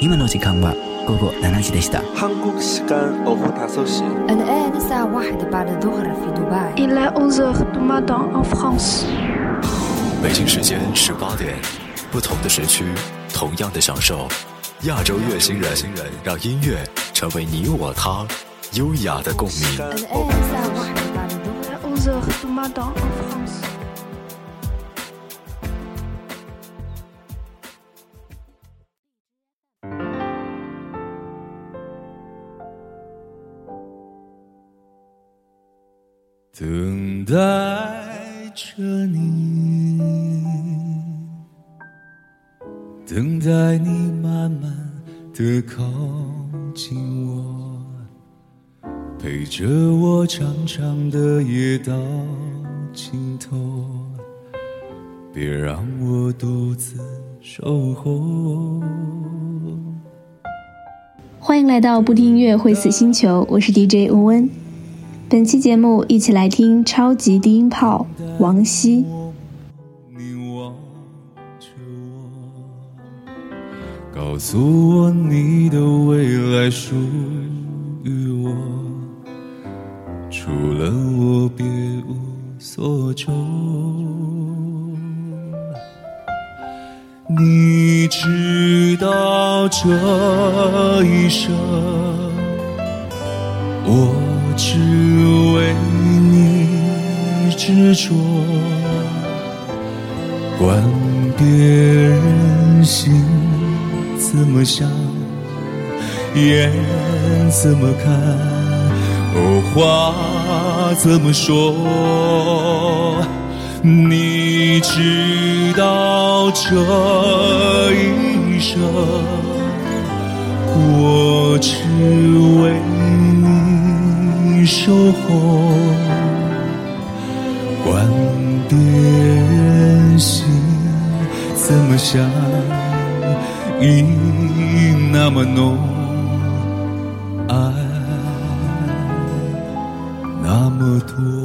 今の時間は午後7時でした。 한국 시간 오후 5시 الآن الساعة واحدة بعد الظهر في دبي Il est 11 heures du matin en France. 北京时间十八点，不同的时区，同样的享受。亚洲乐星人，让音乐成为你我他优雅的共鸣。 等待着你，等待你慢慢的靠近我，陪着我长长的夜到尽头，别让我独自守候。欢迎来到不听音乐会死星球，我是 DJ 温温。本期节目一起来听超级低音炮王晰。你望着我，告诉我你的未来属于我，除了我别无所求。你知道这一生，我只为你执着。管别人心怎么想，眼怎么看，哦，话怎么说？你知道这一生，我只为收获。管别人心怎么想，你那么浓，爱那么多。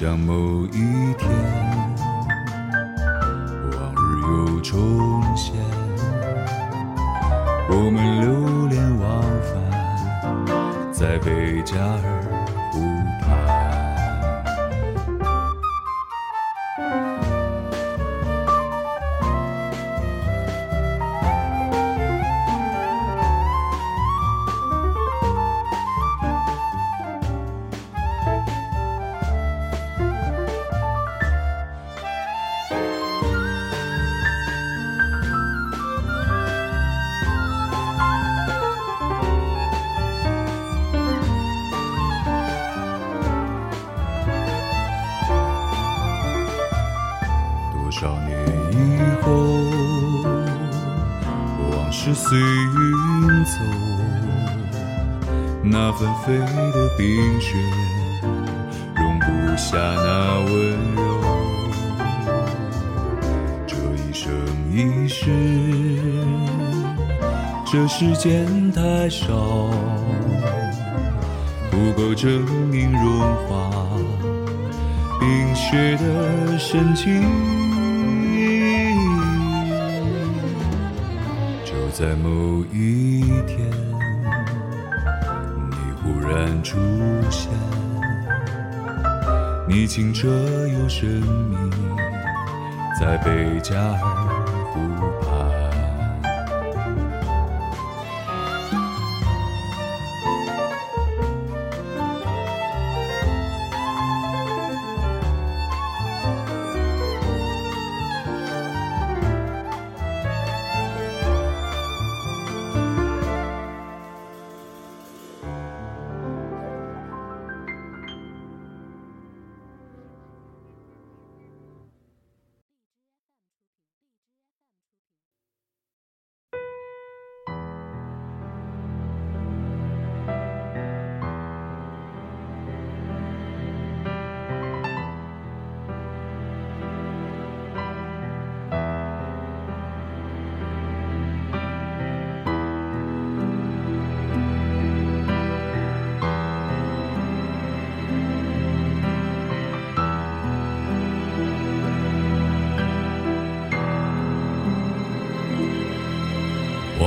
像某一天，往日又重现，我们流连忘返在贝加尔纷飞的冰雪容不下那温柔。这一生一世，这时间太少，不够证明融化冰雪的深情。就在某一天，然出现，你清澈又神秘，在贝加尔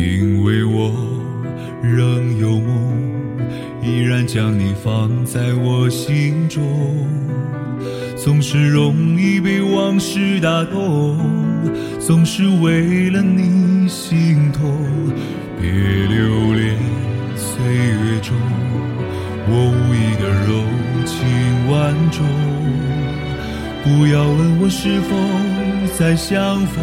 因为我仍有梦，依然将你放在我心中。总是容易被往事打动，总是为了你心痛。别留恋岁月中我无意的柔情万种，不要问我是否再相逢。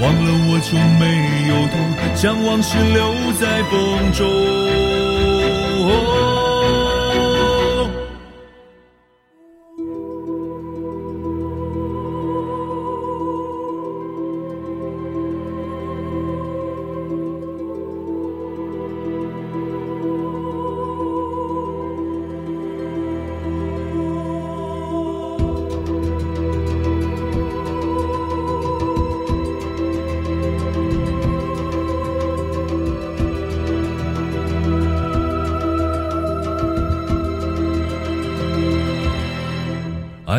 忘了我就没有痛，将往事留在风中。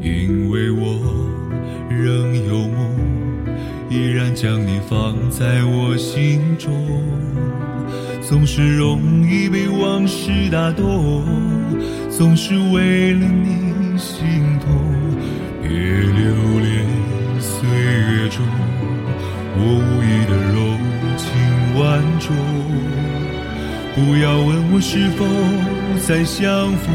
因为我仍有梦，依然将你放在我心中。总是容易被往事打动，总是为了你心痛。别留恋岁月中我无意的柔情万种，不要问我是否再相逢。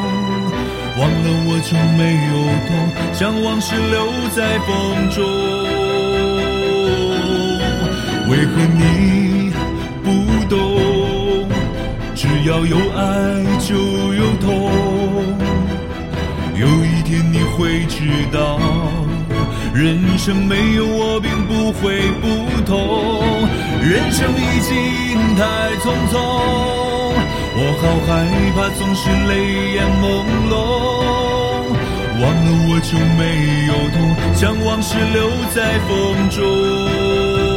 忘了我就没有痛，将往事留在风中。为何你不懂？只要有爱就有痛。有一天你会知道，人生没有我并不会不同。人生已经太匆匆。我好害怕，总是泪眼朦胧，忘了我就没有痛，将往事留在风中。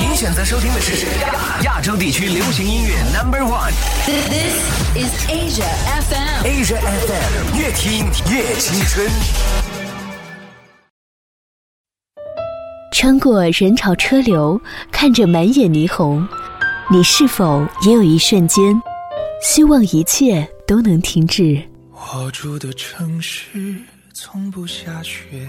您选择收听的是亚洲地区流行音乐 Number One This is Asia FM. Asia FM，越听越青春。穿过人潮车流，看着满眼霓虹，你是否也有一瞬间，希望一切都能停止？我住的城市从不下雪。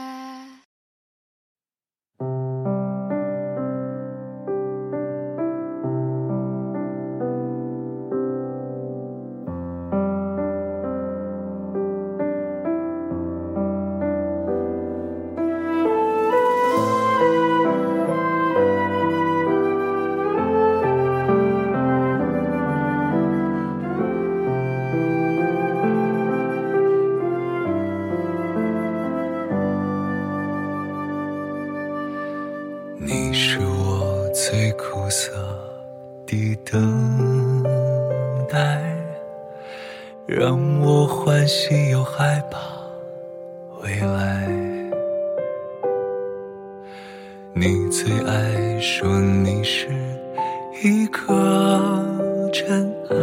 欢喜又害怕未来。你最爱说你是一颗尘埃，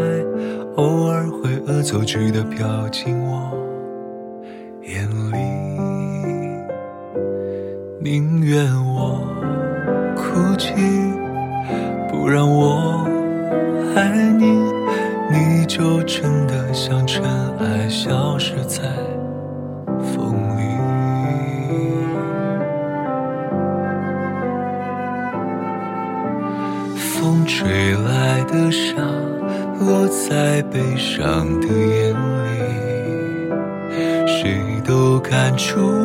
偶尔会恶作剧的表情在风里。风吹来的沙，落在悲伤的眼里，谁都看出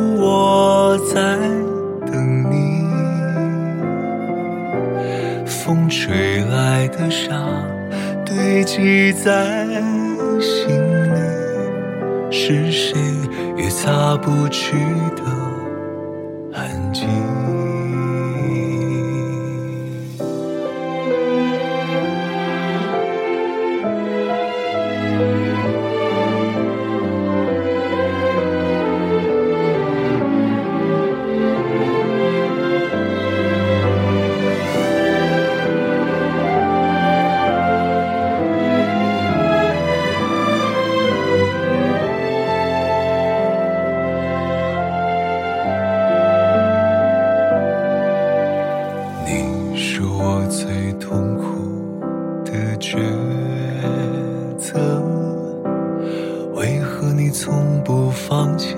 从不放弃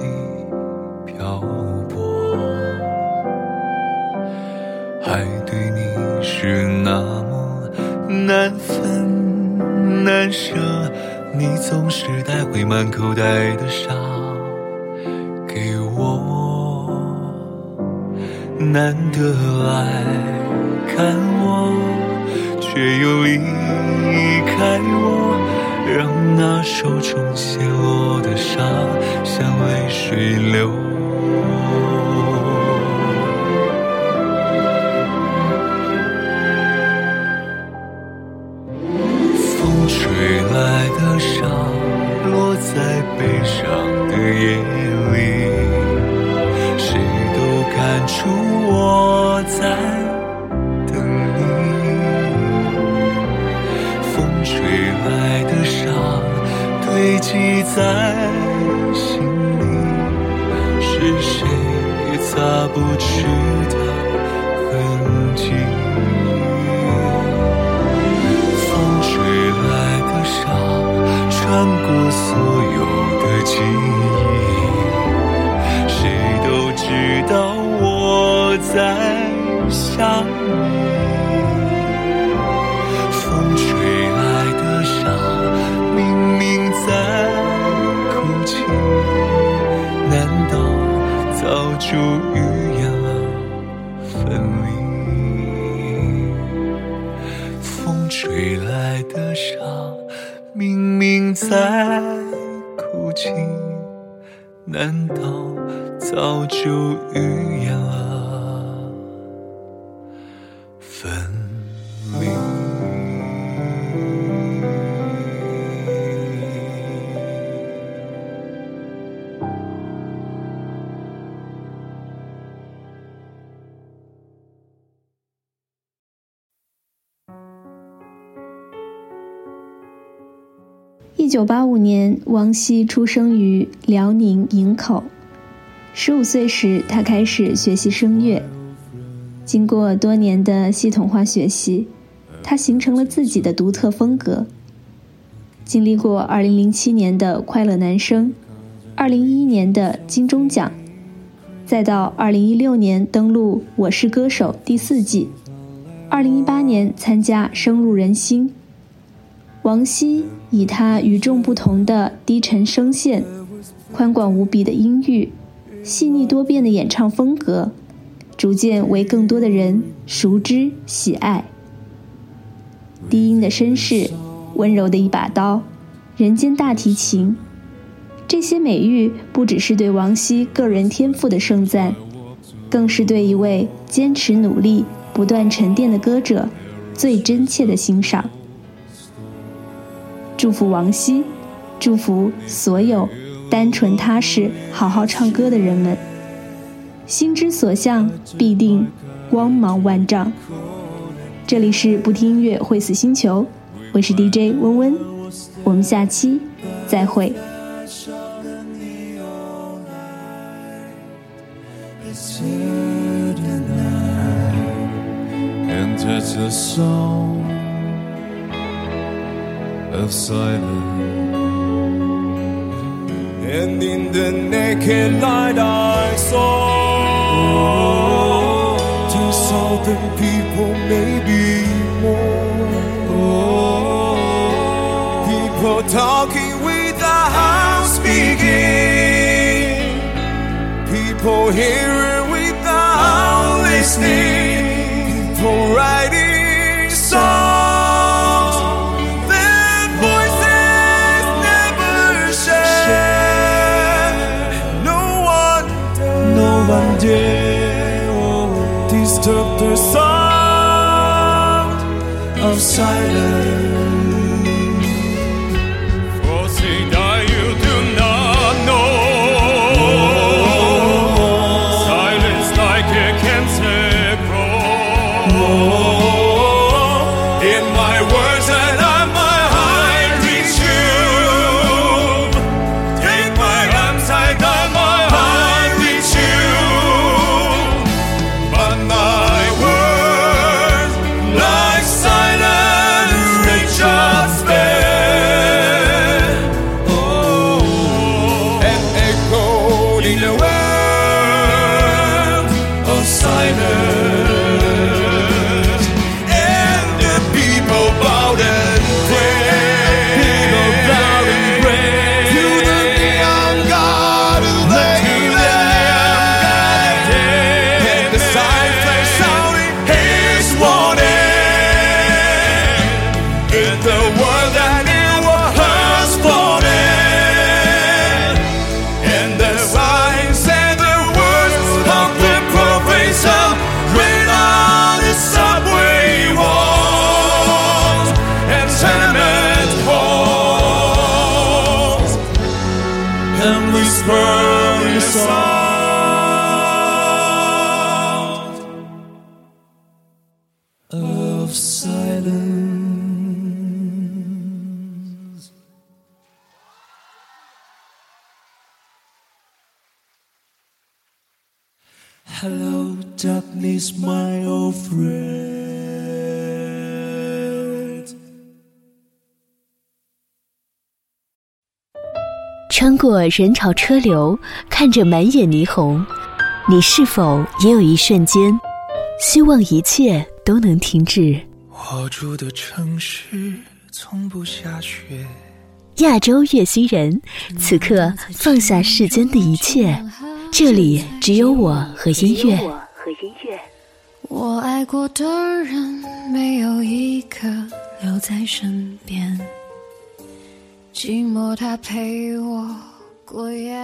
漂泊？还对你是那么难分难舍，你总是带回满口袋的沙给我，难得来看我，却又离开我，让那手中泻落的沙像泪水流。风吹来的沙，落在悲伤的夜里，谁都看出我在记在心里，是谁擦不去的痕迹。风吹来的沙，穿过所有的记忆，谁都知道我在想你。就预言了分离？风吹来的沙，明明在哭泣，难道早就预言了一九八五年，王希出生于辽宁营口。十五岁时，他开始学习声乐。经过多年的系统化学习，他形成了自己的独特风格。经历过二零零七年的快乐男声，二零一一年的金钟奖，再到二零一六年登陆《我是歌手》第四季，二零一八年参加《声入人心》。王希以他与众不同的低沉声线、宽广无比的音域、细腻多变的演唱风格，逐渐为更多的人熟知喜爱。低音的绅士，温柔的一把刀，人间大提琴，这些美誉不只是对王希个人天赋的盛赞，更是对一位坚持努力、不断沉淀的歌者最真切的欣赏。祝福王希，祝福所有单纯踏实、好好唱歌的人们。心之所向，必定光芒万丈。这里是不听音乐会死星球，我是 DJ 温温，我们下期再会。and touch the song of silence. And in the naked light I saw two southern people, maybe more. People talking without speaking. People hearing without listening. Of silence. My old friend. 穿过人潮车流，看着满眼霓虹，你是否也有一瞬间，希望一切都能停止？我住的城市从不下雪。亚洲月星人，此刻放下世间的一切，这里只有我和音乐。我爱过的人，没有一个留在身边。寂寞，它陪我过夜。